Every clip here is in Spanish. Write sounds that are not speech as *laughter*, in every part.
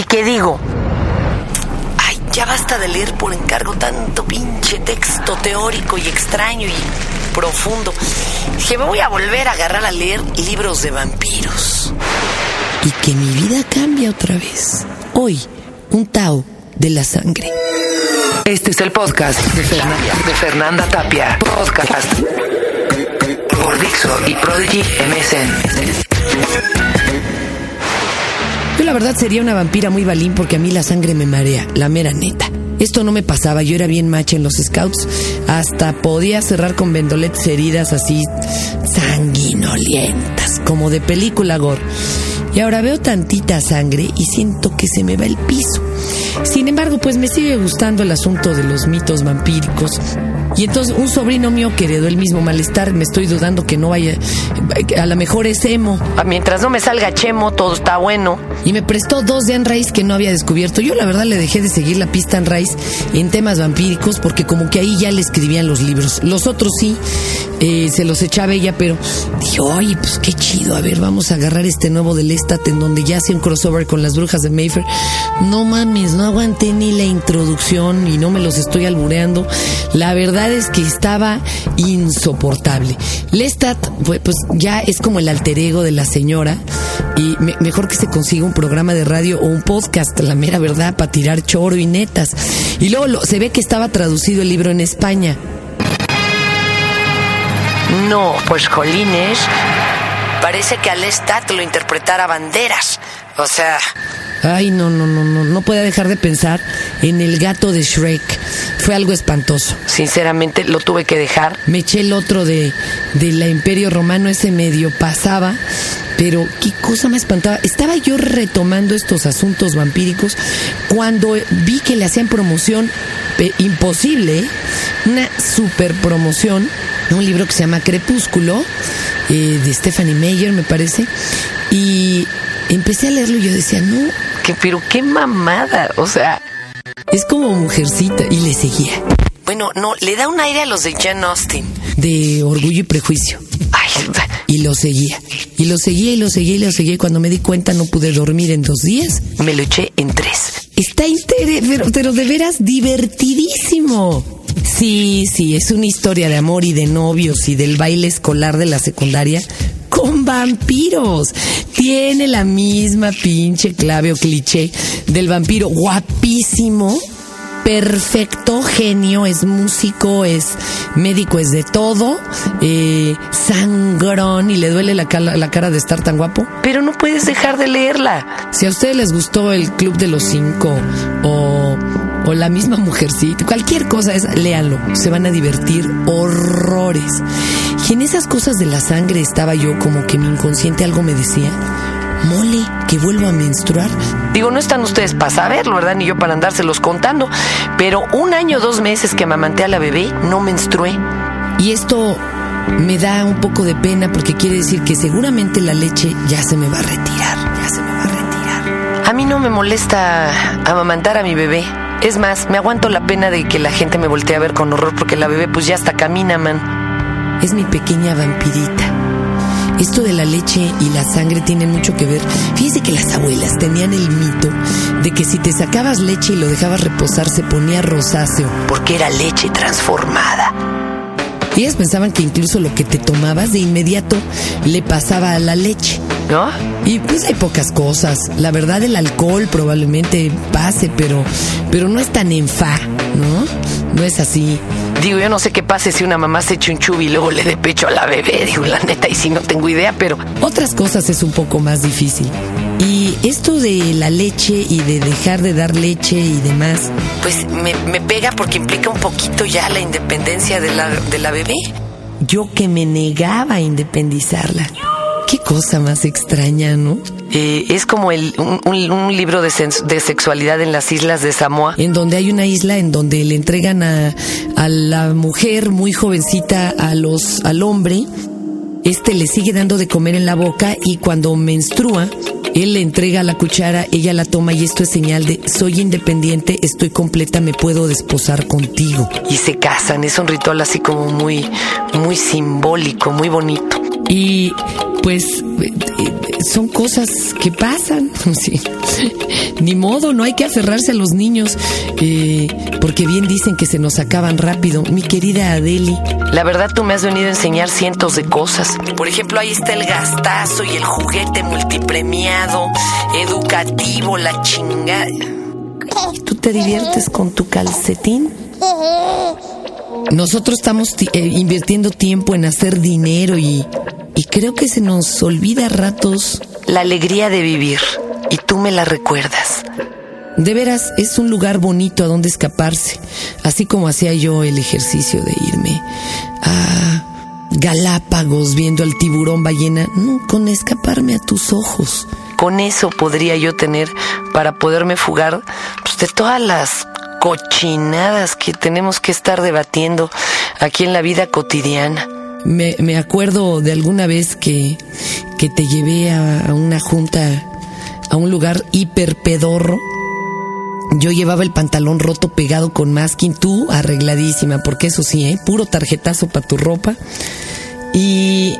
y que digo, ay, ya basta de leer por encargo tanto pinche texto teórico y extraño y profundo. Dije, me voy a volver a agarrar a leer libros de vampiros. Y que mi vida cambia otra vez. Hoy, un Tao de la sangre. Este es el podcast de, Fernan- de Fernanda Tapia. Podcast por Dixo y Prodigy MSN. Yo la verdad sería una vampira muy balín porque a mí la sangre me marea, la mera neta. Esto no me pasaba, yo era bien macha en los scouts, hasta podía cerrar con vendoletes heridas así sanguinolientas, como de película gore. Y ahora veo tantita sangre y siento que se me va el piso. Sin embargo, pues me sigue gustando el asunto de los mitos vampíricos. Y entonces un sobrino mío que heredó el mismo malestar, me estoy dudando que no vaya, a lo mejor es emo. Ah, Mientras no me salga chemo, todo está bueno. Y me prestó dos de Anne que no había descubierto. Yo la verdad le dejé de seguir la pista Anne Rice en temas vampíricos porque como que ahí ya le escribían los libros. Los otros sí, eh, se los echaba ella, pero dije, oye, pues qué chido. A ver, vamos a agarrar este nuevo de Lestat en donde ya hace un crossover con las brujas de Mayfair. No mames, no aguanté ni la introducción y no me los estoy albureando. La verdad es que estaba insoportable. Lestat, pues, ya es como el alter ego de la señora y me- mejor que se consiga un programa de radio o un podcast, la mera verdad, para tirar choro y netas. Y luego lo- se ve que estaba traducido el libro en España. No, pues Jolines, parece que al Lestat lo interpretara Banderas. O sea, Ay, no, no, no, no, no puede dejar de pensar en el gato de Shrek. Fue algo espantoso. sinceramente lo tuve que dejar. Me eché el otro de, de la Imperio Romano, ese medio pasaba, pero qué cosa me espantaba. Estaba yo retomando estos asuntos vampíricos cuando vi que le hacían promoción imposible, ¿eh? una super promoción, un libro que se llama Crepúsculo, eh, de Stephanie Meyer, me parece, y empecé a leerlo y yo decía, no, Que, pero qué mamada. O sea, es como mujercita, y le seguía, bueno, no, le da un aire a los de Jane Austen. de orgullo y prejuicio. Ay, Y lo seguía. Y lo seguía y lo seguía y lo seguía. Y cuando me di cuenta no pude dormir en dos días. me lo eché en tres. Está inter... pero, pero de veras divertidísimo. Sí, sí, es una historia de amor y de novios y del baile escolar de la secundaria con vampiros. Tiene la misma pinche clave o cliché del vampiro guapísimo. Perfecto, genio, es músico, es médico, es de todo, eh, sangrón y le duele la, cala- la cara de estar tan guapo. Pero no puedes dejar de leerla. Si a ustedes les gustó el Club de los Cinco o, o la misma mujercita, cualquier cosa es, léanlo, se van a divertir horrores. Y en esas cosas de la sangre estaba yo como que mi inconsciente algo me decía, mole, que vuelvo a menstruar. Digo, no están ustedes para saberlo, ¿verdad? Ni yo para andárselos contando. Pero un año, dos meses que amamanté a la bebé, no menstrué. Y esto me da un poco de pena porque quiere decir que seguramente la leche ya se me va a retirar, ya se me va a retirar. A mí no me molesta amamantar a mi bebé. Es más, me aguanto la pena de que la gente me voltee a ver con horror porque la bebé pues ya hasta camina, man. Es mi pequeña vampirita. Esto de la leche y la sangre tienen mucho que ver. Fíjese que las abuelas tenían el mito de que si te sacabas leche y lo dejabas reposar se ponía rosáceo. Porque era leche transformada. Ellas pensaban que incluso lo que te tomabas de inmediato le pasaba a la leche. ¿No? Y pues hay pocas cosas. La verdad el alcohol probablemente pase, pero, pero no es tan enfa, ¿no? No es así. Digo, yo no sé qué pase si una mamá se echa un chubi y luego le dé pecho a la bebé. Digo, la neta, y si no tengo idea, pero Otras cosas es un poco más difícil. Y esto de la leche y de dejar de dar leche y demás, pues me, me pega porque implica un poquito ya la independencia de la, de la bebé. yo que me negaba a independizarla. Qué cosa más extraña, ¿no? Eh, es como el, un, un- un libro de, de sexualidad en las islas de Samoa. En donde hay una isla en donde le entregan a, a la mujer muy jovencita a los, al hombre. Este le sigue dando de comer en la boca y cuando menstrua, él le entrega la cuchara, ella la toma y esto es señal de soy independiente, estoy completa, me puedo desposar contigo. Y se casan. Es un ritual así como muy, muy simbólico, muy bonito. Y pues eh, son cosas que pasan. *laughs* Sí. Ni modo, no hay que aferrarse a los niños, eh, porque bien dicen que se nos acaban rápido. Mi querida Adeli. La verdad, tú me has venido a enseñar cientos de cosas. Por ejemplo, ahí está el gastazo y el juguete multipremiado, educativo, la chingada. ¿Tú te diviertes con tu calcetín? Nosotros estamos eh, invirtiendo tiempo en hacer dinero y, y creo que se nos olvida a ratos la alegría de vivir. Y tú me la recuerdas. De veras, es un lugar bonito a donde escaparse, así como hacía yo el ejercicio de irme a Galápagos viendo al tiburón ballena, con escaparme a tus ojos. Con eso podría yo tener para poderme fugar pues, de todas las cochinadas que tenemos que estar debatiendo aquí en la vida cotidiana. Me, me acuerdo de alguna vez que, que te llevé a, una junta, a un lugar hiper pedorro. Yo llevaba el pantalón roto pegado con masking, tú arregladísima, porque eso sí, ¿eh? puro tarjetazo para tu ropa. Y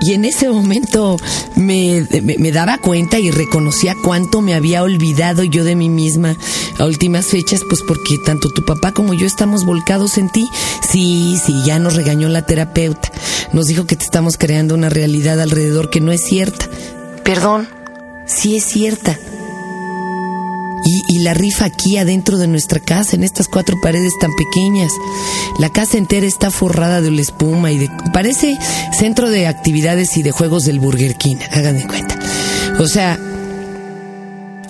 y en ese momento me, me, daba cuenta y reconocía cuánto me había olvidado yo de mí misma a últimas fechas, pues porque tanto tu papá como yo estamos volcados en ti. Sí, sí, ya nos regañó la terapeuta. Nos dijo que te estamos creando una realidad alrededor que no es cierta. Perdón, sí es cierta y, la rifa aquí adentro de nuestra casa, en estas cuatro paredes tan pequeñas. La casa entera está forrada de la espuma y de... Parece centro de actividades y de juegos del Burger King, hagan de cuenta. O sea...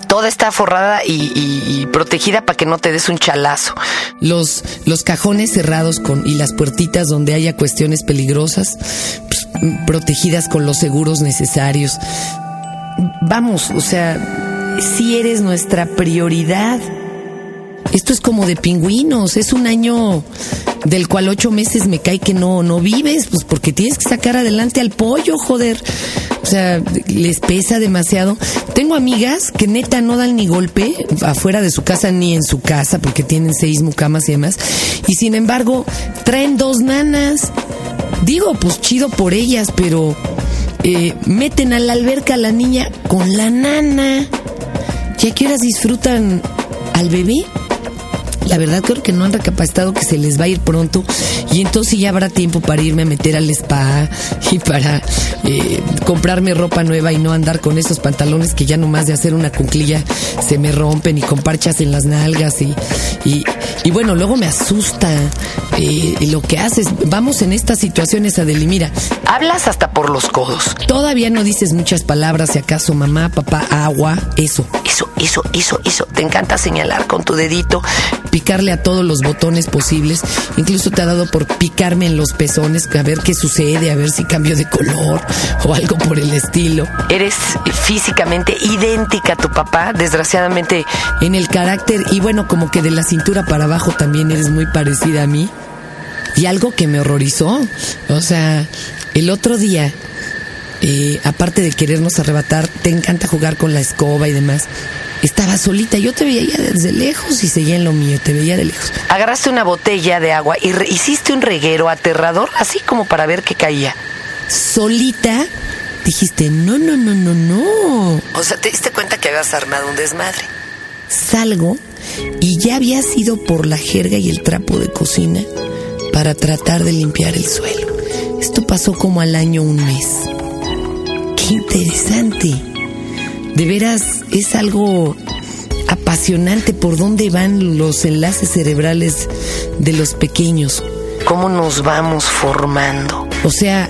Toda está forrada y, protegida para que no te des un chalazo. Los, los cajones cerrados con, y las puertitas donde haya cuestiones peligrosas, pues, protegidas con los seguros necesarios. Vamos, o sea, si eres nuestra prioridad. Esto es como de pingüinos, es un año del cual ocho meses me cae que no, no vives, pues porque tienes que sacar adelante al pollo, joder. O sea, les pesa demasiado. Tengo amigas que neta no dan ni golpe afuera de su casa ni en su casa porque tienen seis mucamas y demás. Y sin embargo, traen dos nanas. Digo, pues chido por ellas, pero eh, meten a la alberca a la niña con la nana. ¿Ya qué horas disfrutan al bebé? La verdad creo que no han recapacitado que se les va a ir pronto y entonces ya habrá tiempo para irme a meter al spa y para eh, comprarme ropa nueva y no andar con esos pantalones que ya nomás de hacer una cunclilla se me rompen y con parchas en las nalgas y, y, bueno, luego me asusta eh, lo que haces. Vamos en estas situaciones, Adeli, mira. Hablas hasta por los codos. Todavía no dices muchas palabras, si acaso mamá, papá, agua, eso. Eso, eso, eso, eso. Te encanta señalar con tu dedito picarle a todos los botones posibles. Incluso te ha dado por picarme en los pezones, a ver qué sucede, a ver si cambio de color *laughs* o algo por el estilo. Eres físicamente idéntica a tu papá, desgraciadamente. En el carácter y bueno, como que de la cintura para abajo también eres muy parecida a mí. Y algo que me horrorizó. O sea, el otro día, eh, aparte de querernos arrebatar, te encanta jugar con la escoba y demás estaba solita. Yo te veía desde lejos y seguía en lo mío, te veía de lejos. Agarraste una botella de agua y hiciste un reguero aterrador, así como para ver qué caía. Solita dijiste, no, no, no, no, no. O sea, te diste cuenta que habías armado un desmadre. Salgo y ya había sido por la jerga y el trapo de cocina para tratar de limpiar el suelo. Esto pasó como al año un mes. Qué interesante. De veras es algo apasionante por dónde van los enlaces cerebrales de los pequeños. ¿Cómo nos vamos formando? O sea,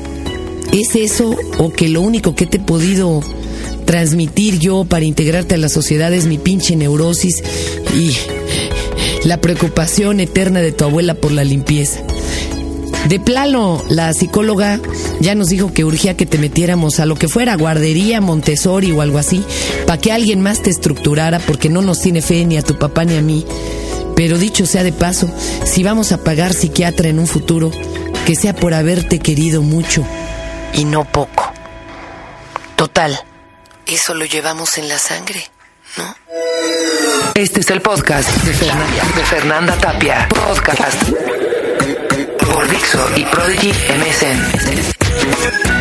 ¿es eso o que lo único que te he podido transmitir yo para integrarte a la sociedad es mi pinche neurosis y la preocupación eterna de tu abuela por la limpieza? De plano, la psicóloga ya nos dijo que urgía que te metiéramos a lo que fuera, guardería, Montessori o algo así, para que alguien más te estructurara, porque no nos tiene fe ni a tu papá ni a mí. Pero dicho sea de paso, si vamos a pagar psiquiatra en un futuro, que sea por haberte querido mucho. Y no poco. Total, eso lo llevamos en la sangre, ¿no? Este es el podcast de Fernanda, de Fernanda Tapia. Podcast por Dixo y Prodigy MSN.